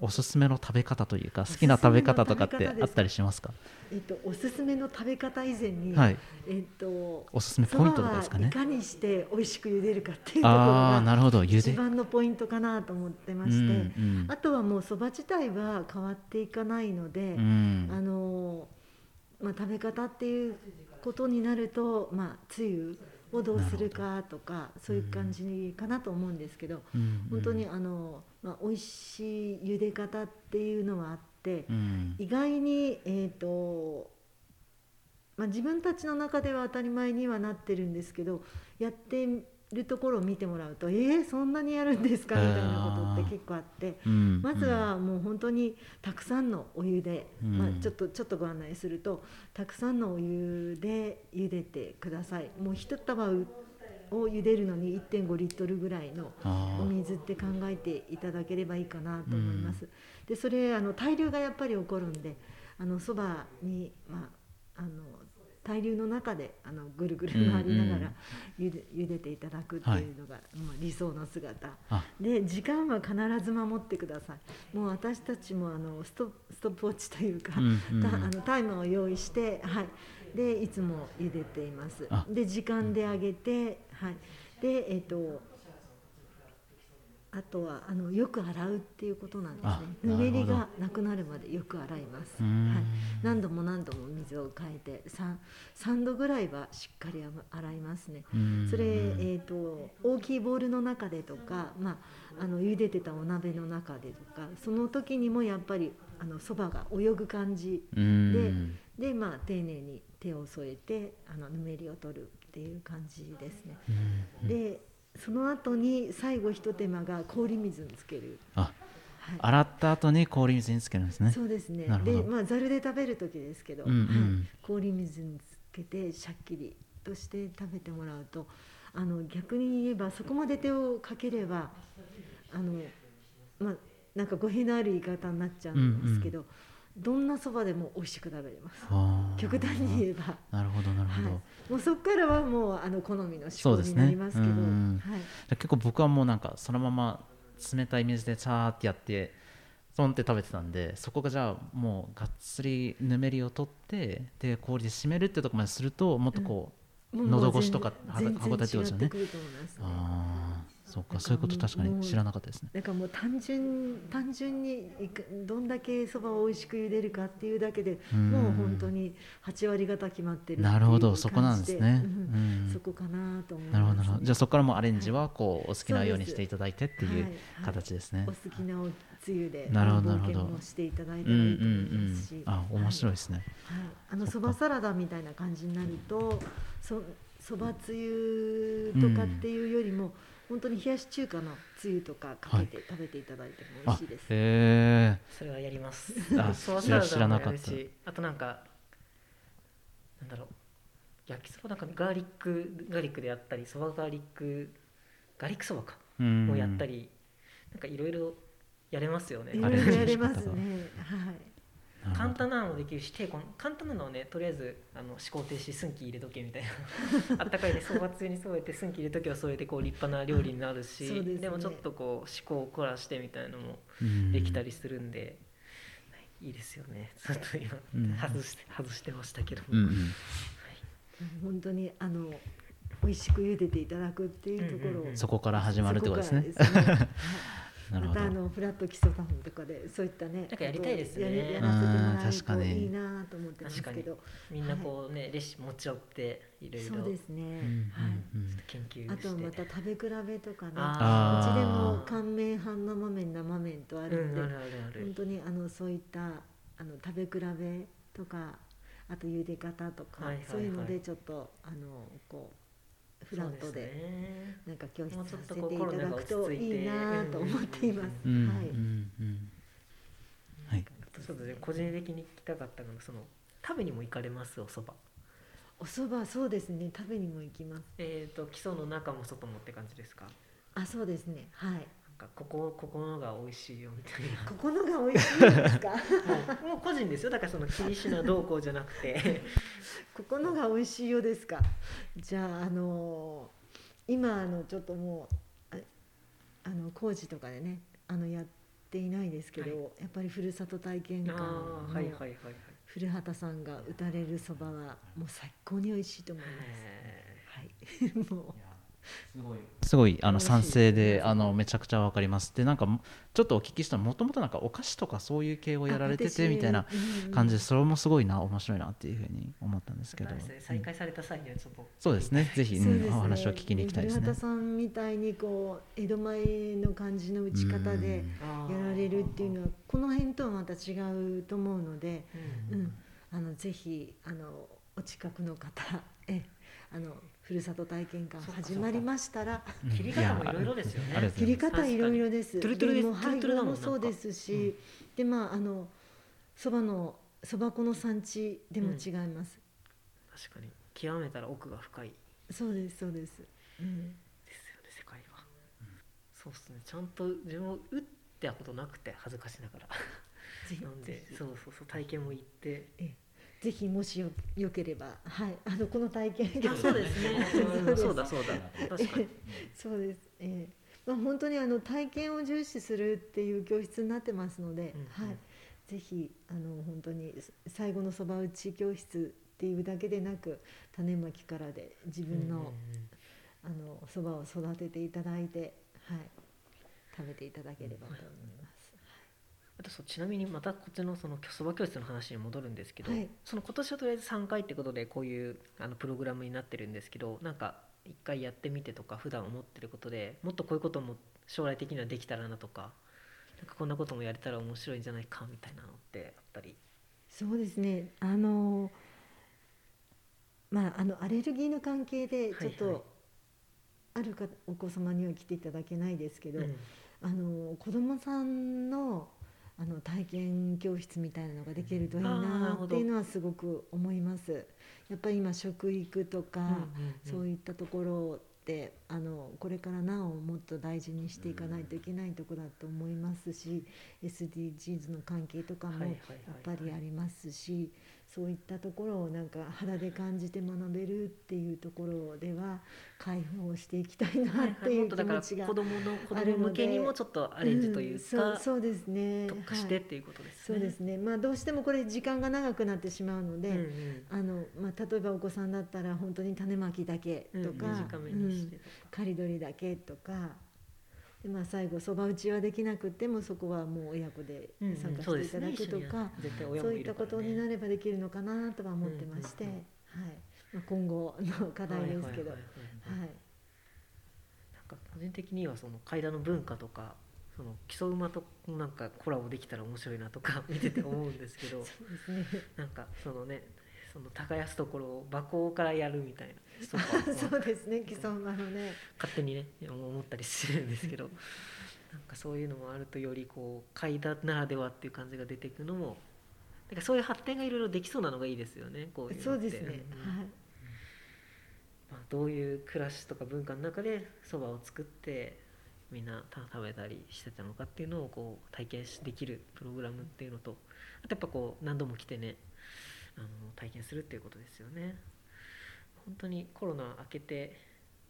おすすめの食べ方というか好きな食べ方とかってあったりしますか？えっと、おすすめの食べ方以前に、はい。えっと、おすすめポイントとかですかね。いかにして美味しく茹でるかっていうところがなるほど。茹で。一番のポイントかなと思ってまして、うんうんあとはもうそば自体は変わっていかないので、うん。あのまあ、食べ方っていうことになると、まあ、つゆをどうするかとかそういう感じかなと思うんですけど、うん。本当にあの、まあ、美味しい茹で方っていうのはあって、うん意外に、えーとまあ、自分たちの中では当たり前にはなってるんですけどやってるところを見てもらうと「えー、そんなにやるんですか?」みたいなことって結構あって、うんまずはもう本当にたくさんのお湯で、うんまあ、ちょっとちょっとご案内するとたくさんのお湯で茹でてください。もう一束を茹でるのに1.5リットルぐらいのお水って考えていただければいいかなと思います。でそれあの対流がやっぱり起こるんであのそばに、まあ、あの対流の中であのぐるぐる回りながら茹で,、茹でていただくっていうのが、まあ、理想の姿。あ。で時間は必ず守ってください。もう私たちもあのストストップウォッチというか、うんうんたあのタイムを用意して、はい、でいつも茹でています。あ。で時間で上げて、はい、でえっ、とあとはあのよく洗うっていうことなんですね。あぬめりがなくなるまでよく洗います、はい、何度も何度も水を変えて 3, 3度ぐらいはしっかり洗いますね。うん。それ、えー、と大きいボウルの中でとか、まあ、あの茹でてたお鍋の中でとかその時にもやっぱりあのそばが泳ぐ感じうん。で、まあ、丁寧に手を添えてあのぬめりを取るっていう感じですね。うん。でその後に最後ひと手間が氷水につける、あはい、洗った後に氷水につけるんですね。そうですね。でまあざるで食べる時ですけど、うんうん。はい、氷水につけてシャッキリとして食べてもらうとあの逆に言えばそこまで手をかければあのまあなんか語弊のある言い方になっちゃうんですけど、どんなそばでも美味しく食べれます。極端に言えば。なるほどなるほど、はい、もうそこからはもうあの好みのそうですね思考になりますけど、うんはい、結構僕はもうなんかそのまま冷たい水でさーってやってポンって食べてたんでそこがじゃあもうがっつりぬめりを取ってで氷で締めるってとこまでするともっとこう、もう喉越しとか全歯応えってことですよね。全然違ってくると思いますね。ああそうかなんかそういうこと確かもうに知らなかったですね。だからもう単純単純にいくどんだけそばを美味しく茹でるかっていうだけでうん。もう本当に8割方決まってるなるほどそこなんですね。うん。うん。そこかなと思います、なるほどなるほど。じゃあそこからもうアレンジははこうお好きなようにしていただいてっていうはい。形ですね。お好きなおつゆでなるほど冒なるほど。していただいうんうんたらいいと思いますし、うんあ面白いいですね。はい、あのそばサラダみたいな感じになるとそそばつゆとかっていうよりも、本当に冷やし中華のつゆとかかけて食べていただいても美あ味しいです。へえ。それはやります。あ そば知らサラダもや知らなかった。あとなんかなんだろう焼きそばなんかガーリックガーリックでやったりそばガーリックガーリックそばかうん。もやったりなんかいろいろやれますよね。いろいろやれますね。簡単なのもできるし低温簡単なのはねとりあえずあの思考停止寸気入れとけみたいな。あったかいでそばつゆに添えて寸気入れとけばそれでこう立派な料理になるしですね。もちょっとこう思考を凝らしてみたいなのもうんできたりするんで、いいですよね。ちょっと今、うん外して外してましたけども、うんうん。本当にあの美味しく茹でていただくっていうところを、うんうんうん。そこから始まるってことですね またあのフラット基礎ファンとかでそういったねなんかやりたいですね。やらせてもらうん確かに。えるといいなと思ってますけど。みんなこうね、レシピ持ち寄っていろいろ。そうですね、うんはい。うん研究して。あとはまた食べ比べとかね。うちでも乾麺半生麺生麺とあうるんで、んあるあるある。本当にあのそういったあの食べ比べとかあと茹で方とか、はいはいはい。そういうのでちょっとあのこうフラットそうすでね。なんか教室もうちょっとさせていただくといて。いいなと思っています。うんはいうんうん。はい。あとちょっとね。個人的に聞きたかったのがその食べにも行かれます？お蕎麦。お蕎麦そうですね。食べにも行きます。えっ、と基礎の中も外もって感じですか？あそうですね。はい。かここここのが美味しいよみたいな ここのが美味しいですか？もうもう個人ですよだからその気にしなどうこうじゃなくて ここのが美味しいようですか？じゃああの今あのちょっともうああの工事とかでねあのやっていないですけど、はいやっぱりふるさと体験館あのーはいはいはいはい古畑さんが打たれるそばはもう最高に美味しいと思います。へはい。もすごい。あの賛成であのめちゃくちゃわかります。でなんかもちょっとお聞きしたもともとなんかお菓子とかそういう系をうやられてあてみたいな感じでそれもすごいな面白いなっていうふうに思ったんですけど、再開された際にはちょっと。そうですね。ぜひ、うんお話を聞きに行きたいですね。さんみたいにこう江戸前の感じの打ち方でやられるっていうのはこの辺とはまた違うと思うので、ううんん、あのぜひあのお近くの方えあのふるさと体験館始まりましたら切り方もいろいろですよね。切り方いろいろです。トゥルトゥルですも配トゥルトゥルだもん合もそうですし、でまああのそばのそば粉の産地でも違います、確かに。極めたら奥が深い。そうですそうです、うん、ですよね世界は、そうっすね。ちゃんと自分も打ってたことなくて恥ずかしながら。なんでそうそうそう体験も行ってぜひもしよよければはいあのこの体験あそうですね。うんそうだそうだ。確かに。そうです、ええ。まあ、本当にあの体験を重視するっていう教室になってますので、うんうん。はい、ぜひあの本当に最後のそば打ち教室っていうだけでなく種まきからで自分のあのそばを育てていただいて、はい、食べていただければと思います。あとそうちなみにまたこっちのそのそば教室の話に戻るんですけど、はい。その今年はとりあえず3回ってことでこういうあのプログラムになってるんですけどなんか一回やってみてとか普段思ってることでもっとこういうことも将来的にはできたらなとかなんかこんなこともやれたら面白いんじゃないかみたいなのってあったり。そうですね。あのまああのアレルギーの関係でちょっと、はいはいあるかお子様には来ていただけないですけど、うん。あの子どもさんのあの体験教室みたいなのができるといいなっていうのはすごく思います。やっぱり今食育とか、そういいったところってあのこれからなおもっと大事にしていかないといけないところだと思いますし、SDGs の関係とかもやっぱりありますし、そういったところをなんか肌で感じて学べるっていうところでは開放していきたいなっていう気持ちが子供の子あるので供向けにもちょっとアレンジといううんそうそうですね特化してっていうことですね。そうですねまあどうしてもこれ時間が長くなってしまうので、うんうんあのまあ、例えばお子さんだったら本当に種まきだけとか、うん短めにしてとか刈り取りだけとかで、まあ、最後そば打ちはできなくてもそこはもう親子でうんうん。参加していただくとか、絶対親そういったことになればできるのかなとは思ってまして、うんうん。うんはい。まあ、今後の課題ですけど。個人的にはその階段の文化とかその基礎馬となんかコラボできたら面白いなとか見てて思うんですけど。そうですね。なんかそのねその耕すところを馬耕からやるみたいな そうですね既存馬のね。勝手にね思ったりするんですけどなんかそういうのもあるとよりこう階段ならではっていう感じが出ていくのもなんかそういう発展がいろいろできそうなのがいいですよねこういうそうですね、うん。はい。まあ、どういう暮らしとか文化の中でそばを作ってみんなた食べたりしてたのかっていうのをこう体験しできるプログラムっていうのとあとやっぱこう何度も来てねあの体験するっていうことですよね。本当にコロナ明けて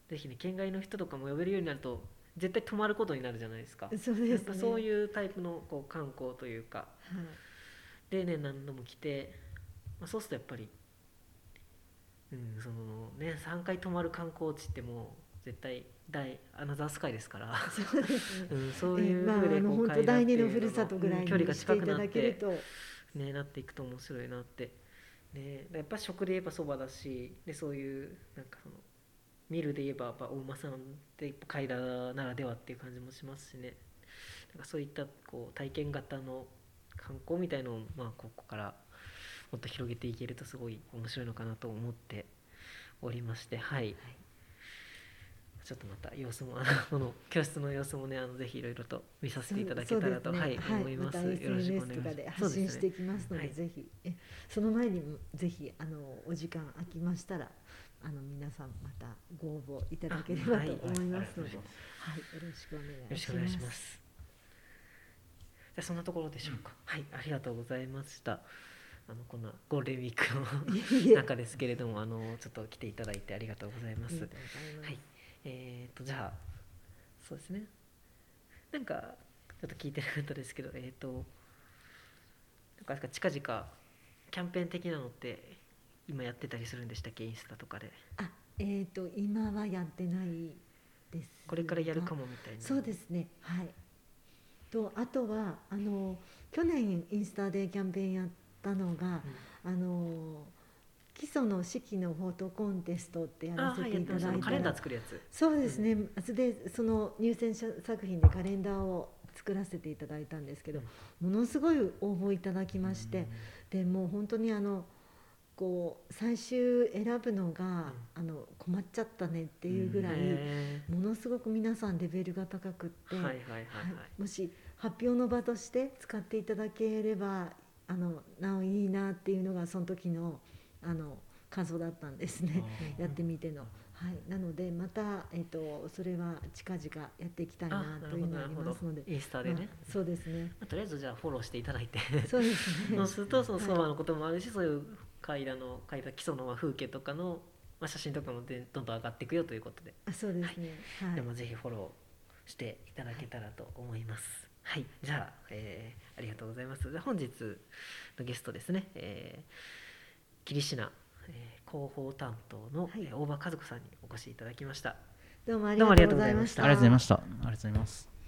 ぜひね県外の人とかも呼べるようになると絶対泊まることになるじゃないですか。そうですね。やっぱそういうタイプのこう観光というかはい。でね何度も来て、まあ、そうするとやっぱり、うん、そのね3回泊まる観光地ってもう絶対大アナザースカイですから、そうですね。うん、そういうふうでこう第二のふるさとぐらいにうん距離が近くなってね、なっていくと面白いなって、ね、やっぱ食で言えばそばだしでそういうなんかその見るで言えばやっぱお馬さんってやっぱ階段ならではっていう感じもしますしね。なんかそういったこう体験型の観光みたいのを、まあ、ここからもっと広げていけるとすごい面白いのかなと思っておりましてはい、ちょっとまた様子もあの教室の様子もねあのぜひいろいろと見させていただけたらと、はい、そうですね。思います、またよろしくお願 SNS いします。とかで発信していきますのではいぜひえその前にもぜひあのお時間空きましたらあの皆さんまたご応募いただければと思いますので、ははい。い、よろしくお願よろいししくお願いしま。ます。す。じゃあそんなところでしょうか。はい、ありがとうございました。あのこんなゴールデンウィークの中ですけれども、あのちょっと来ていただいてありがとうございます。ありがとう。ございます。はい、えっ、とじゃあそうですね。なんかちょっと聞いてなかったですけど、えっ、となんか近々キャンペーン的なのって今やってたりするんでしたっけ、インスタとかで。あ、えっ、と今はやってないです。これからやるかもみたいな。そうですね。はい。とあとはあの去年インスタでキャンペーンやったのが、あの基礎の式のフォトコンテストってやらせていた。ただいた。らカレンダー作るやつ。そうですね。それでその入選者作品でカレンダーを作らせていただいたんですけど、ものすごい応募いただきまして、でもう本当にあのこう最終選ぶのが、あの困っちゃったねっていうぐらい、ものすごく皆さんレベルが高くって、はいはいはい。はいもし発表の場として使っていただければあのなおいいなっていうのがその時のあの感想だったんですね。やってみての。はい、なのでまた、えーと、それは近々やっていきたいなというのがありますので。インスタでね、まあ、そうですね、とりあえずじゃあフォローしていただいて。そうですね。そうするとそのそばのこともあるし、はい、そういう階段の階段基礎の風景とかの、まあ、写真とかもでどんどん上がっていくよということで。あそうですね、はい、でもぜひフォローしていただけたらと思います。はい、じゃあ、えー、ありがとうございます。じゃ本日のゲストですね、えー、霧品えー、広報担当の、はい、大場和子さんにお越しいただきました。どうもありがとうございました。ありがとうございました。ありがとうございます。